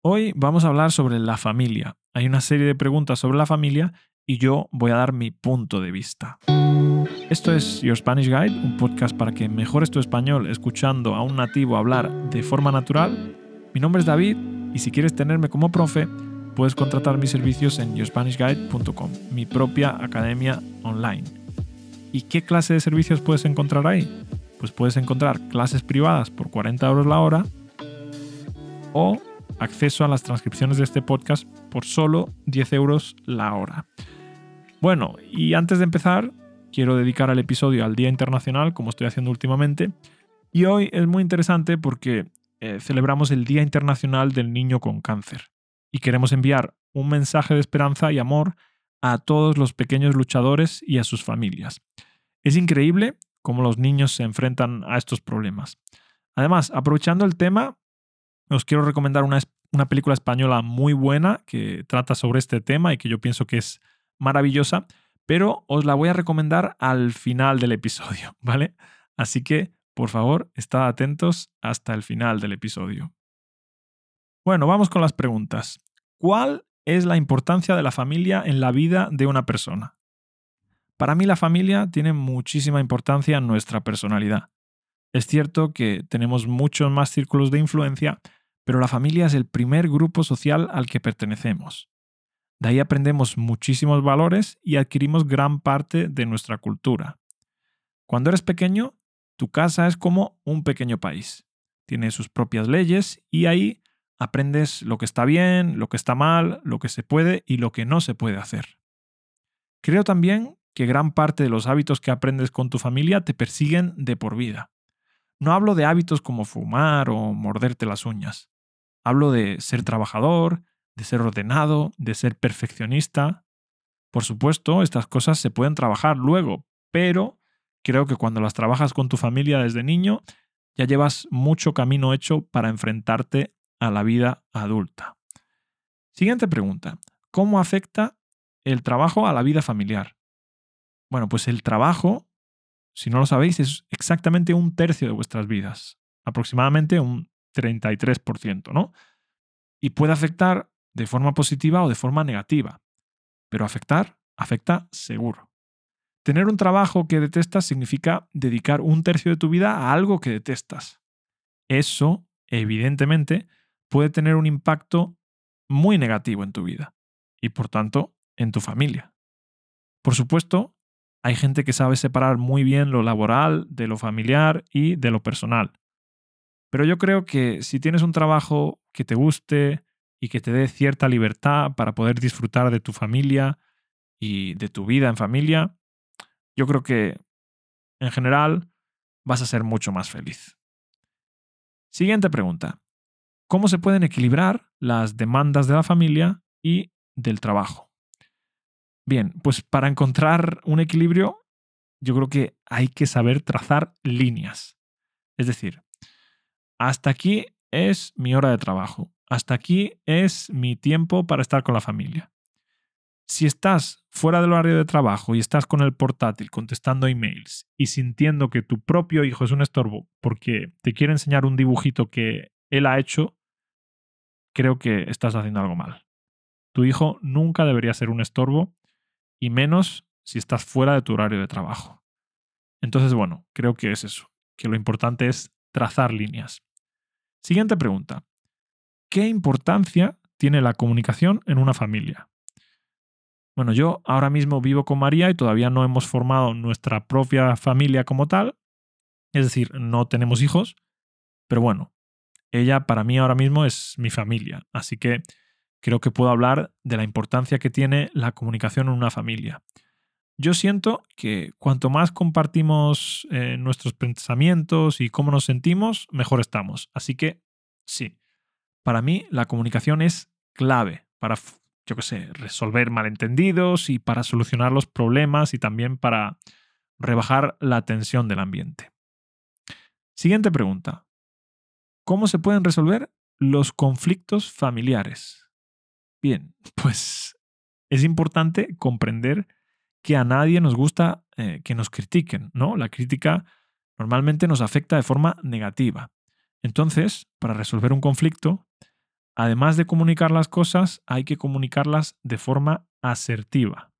Hoy vamos a hablar sobre la familia. Hay una serie de preguntas sobre la familia y yo voy a dar mi punto de vista. Esto es Your Spanish Guide, un podcast para que mejores tu español escuchando a un nativo hablar de forma natural. Mi nombre es David y si quieres tenerme como profe, puedes contratar mis servicios en yourspanishguide.com, mi propia academia online. ¿Y qué clase de servicios puedes encontrar ahí? Pues puedes encontrar clases privadas por 40 euros la hora o acceso a las transcripciones de este podcast por solo 10 euros la hora. Bueno, y antes de empezar, quiero dedicar el episodio al Día Internacional, como estoy haciendo últimamente. Y hoy es muy interesante porque eh, celebramos el Día Internacional del Niño con Cáncer. Y queremos enviar un mensaje de esperanza y amor a todos los pequeños luchadores y a sus familias. Es increíble cómo los niños se enfrentan a estos problemas. Además, aprovechando el tema, os quiero recomendar una, una película española muy buena que trata sobre este tema y que yo pienso que es maravillosa, pero os la voy a recomendar al final del episodio, ¿vale? Así que, por favor, estad atentos hasta el final del episodio. Bueno, vamos con las preguntas. ¿Cuál es la importancia de la familia en la vida de una persona? Para mí la familia tiene muchísima importancia en nuestra personalidad. Es cierto que tenemos muchos más círculos de influencia, pero la familia es el primer grupo social al que pertenecemos. De ahí aprendemos muchísimos valores y adquirimos gran parte de nuestra cultura. Cuando eres pequeño, tu casa es como un pequeño país. Tiene sus propias leyes y ahí aprendes lo que está bien, lo que está mal, lo que se puede y lo que no se puede hacer. Creo también que gran parte de los hábitos que aprendes con tu familia te persiguen de por vida. No hablo de hábitos como fumar o morderte las uñas. Hablo de ser trabajador, de ser ordenado, de ser perfeccionista. Por supuesto, estas cosas se pueden trabajar luego, pero creo que cuando las trabajas con tu familia desde niño, ya llevas mucho camino hecho para enfrentarte a la vida adulta. Siguiente pregunta. ¿Cómo afecta el trabajo a la vida familiar? Bueno, pues el trabajo, si no lo sabéis, es exactamente un tercio de vuestras vidas, aproximadamente un 33%, ¿no? Y puede afectar de forma positiva o de forma negativa. Pero afectar, afecta seguro. Tener un trabajo que detestas significa dedicar un tercio de tu vida a algo que detestas. Eso, evidentemente, puede tener un impacto muy negativo en tu vida y, por tanto, en tu familia. Por supuesto, hay gente que sabe separar muy bien lo laboral de lo familiar y de lo personal. Pero yo creo que si tienes un trabajo que te guste y que te dé cierta libertad para poder disfrutar de tu familia y de tu vida en familia, yo creo que en general vas a ser mucho más feliz. Siguiente pregunta. ¿Cómo se pueden equilibrar las demandas de la familia y del trabajo? Bien, pues para encontrar un equilibrio, yo creo que hay que saber trazar líneas. Es decir, hasta aquí es mi hora de trabajo, hasta aquí es mi tiempo para estar con la familia. Si estás fuera del horario de trabajo y estás con el portátil contestando emails y sintiendo que tu propio hijo es un estorbo porque te quiere enseñar un dibujito que él ha hecho, creo que estás haciendo algo mal. Tu hijo nunca debería ser un estorbo y menos si estás fuera de tu horario de trabajo. Entonces, bueno, creo que es eso, que lo importante es trazar líneas. Siguiente pregunta. ¿Qué importancia tiene la comunicación en una familia? Bueno, yo ahora mismo vivo con María y todavía no hemos formado nuestra propia familia como tal. Es decir, no tenemos hijos. Pero bueno, ella para mí ahora mismo es mi familia. Así que creo que puedo hablar de la importancia que tiene la comunicación en una familia. Yo siento que cuanto más compartimos eh, nuestros pensamientos y cómo nos sentimos, mejor estamos. Así que sí, para mí la comunicación es clave para, yo qué sé, resolver malentendidos y para solucionar los problemas y también para rebajar la tensión del ambiente. Siguiente pregunta. ¿Cómo se pueden resolver los conflictos familiares? Bien, pues es importante comprender que a nadie nos gusta eh, que nos critiquen, ¿no? La crítica normalmente nos afecta de forma negativa. Entonces, para resolver un conflicto, además de comunicar las cosas, hay que comunicarlas de forma asertiva.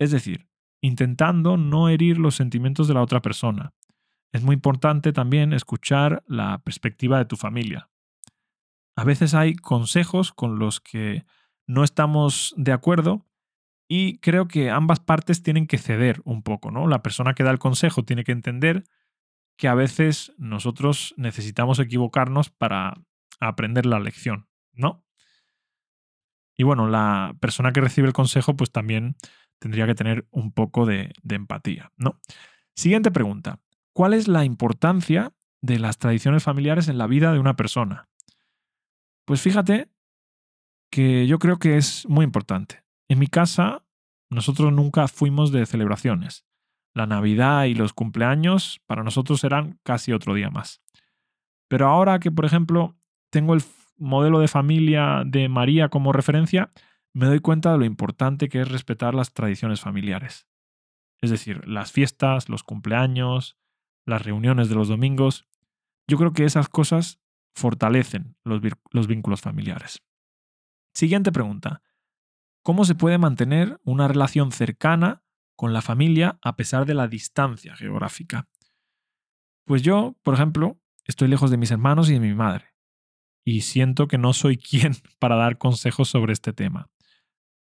Es decir, intentando no herir los sentimientos de la otra persona. Es muy importante también escuchar la perspectiva de tu familia. A veces hay consejos con los que no estamos de acuerdo y creo que ambas partes tienen que ceder un poco, ¿no? La persona que da el consejo tiene que entender que a veces nosotros necesitamos equivocarnos para aprender la lección, ¿no? Y bueno, la persona que recibe el consejo pues también tendría que tener un poco de, empatía, ¿no? Siguiente pregunta. ¿Cuál es la importancia de las tradiciones familiares en la vida de una persona? Pues fíjate que yo creo que es muy importante. En mi casa, nosotros nunca fuimos de celebraciones. La Navidad y los cumpleaños para nosotros eran casi otro día más. Pero ahora que, por ejemplo, tengo el modelo de familia de María como referencia, me doy cuenta de lo importante que es respetar las tradiciones familiares. Es decir, las fiestas, los cumpleaños, las reuniones de los domingos. Yo creo que esas cosas fortalecen los, los vínculos familiares. Siguiente pregunta. ¿Cómo se puede mantener una relación cercana con la familia a pesar de la distancia geográfica? Pues yo, por ejemplo, estoy lejos de mis hermanos y de mi madre, y siento que no soy quien para dar consejos sobre este tema.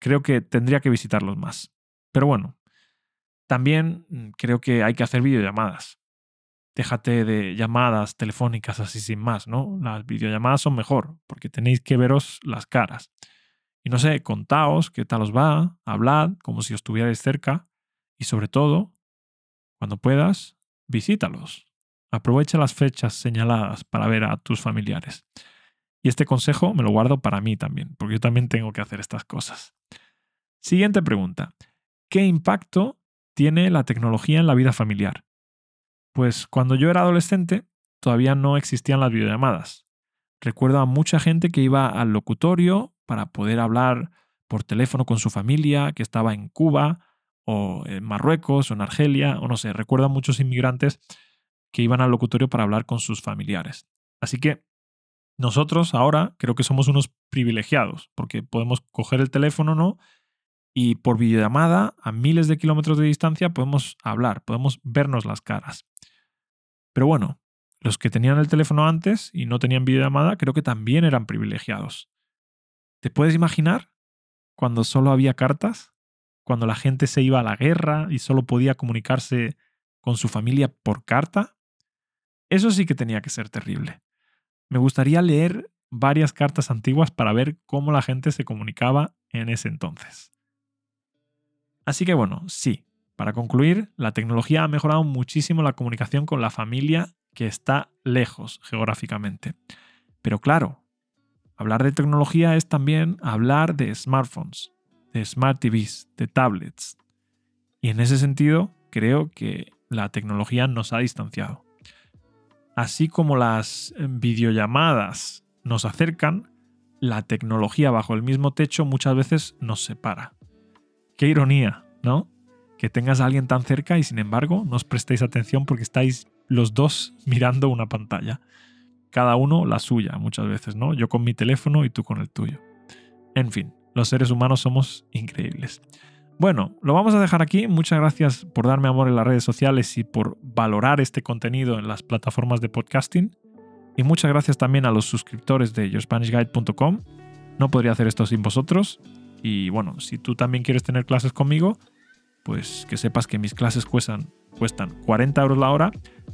Creo que tendría que visitarlos más. Pero bueno, también mm, creo que hay que hacer videollamadas. Déjate de llamadas telefónicas así sin más, ¿no? Las videollamadas son mejor, porque tenéis que veros las caras. Y no sé, contaos qué tal os va, hablad como si estuvierais cerca y sobre todo, cuando puedas, visítalos. Aprovecha las fechas señaladas para ver a tus familiares. Y este consejo me lo guardo para mí también, porque yo también tengo que hacer estas cosas. Siguiente pregunta. ¿Qué impacto tiene la tecnología en la vida familiar? Pues cuando yo era adolescente, todavía no existían las videollamadas. Recuerdo a mucha gente que iba al locutorio para poder hablar por teléfono con su familia que estaba en Cuba o en Marruecos o en Argelia o no sé, recuerdo a muchos inmigrantes que iban al locutorio para hablar con sus familiares. Así que nosotros ahora creo que somos unos privilegiados porque podemos coger el teléfono, ¿no? Y por videollamada, a miles de kilómetros de distancia, podemos hablar, podemos vernos las caras. Pero bueno, los que tenían el teléfono antes y no tenían videollamada, creo que también eran privilegiados. ¿Te puedes imaginar cuando solo había cartas? Cuando la gente se iba a la guerra y solo podía comunicarse con su familia por carta? Eso sí que tenía que ser terrible. Me gustaría leer varias cartas antiguas para ver cómo la gente se comunicaba en ese entonces. Así que bueno, sí, para concluir, la tecnología ha mejorado muchísimo la comunicación con la familia que está lejos geográficamente. Pero claro, Hablar de tecnología es también hablar de smartphones, de smart TVs, de tablets. Y en ese sentido, creo que la tecnología nos ha distanciado. Así como las videollamadas nos acercan, la tecnología bajo el mismo techo muchas veces nos separa. Qué ironía, ¿no? Que tengas a alguien tan cerca y sin embargo no os prestéis atención porque estáis los dos mirando una pantalla cada uno la suya muchas veces, ¿no? Yo con mi teléfono y tú con el tuyo. En fin, los seres humanos somos increíbles. Bueno, lo vamos a dejar aquí. Muchas gracias por darme amor en las redes sociales y por valorar este contenido en las plataformas de podcasting. Y muchas gracias también a los suscriptores de yourspanishguide.com. No podría hacer esto sin vosotros. Y bueno, si tú también quieres tener clases conmigo, pues que sepas que mis clases cuestan, cuestan 40 euros la hora,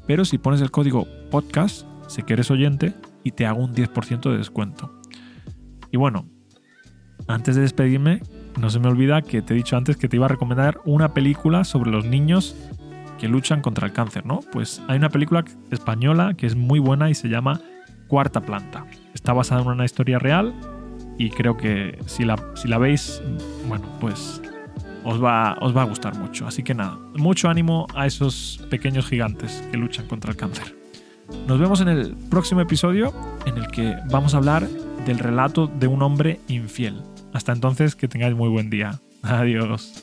pero si pones el código podcast sé que eres oyente y te hago un 10% de descuento. Y bueno, antes de despedirme, no se me olvida que te he dicho antes que te iba a recomendar una película sobre los niños que luchan contra el cáncer, ¿no? Pues hay una película española que es muy buena y se llama Cuarta Planta. Está basada en una historia real y creo que si la, si la veis, bueno, pues os va, os va a gustar mucho. Así que nada, mucho ánimo a esos pequeños gigantes que luchan contra el cáncer. Nos vemos en el próximo episodio en el que vamos a hablar del relato de un hombre infiel. Hasta entonces, que tengáis muy buen día. Adiós.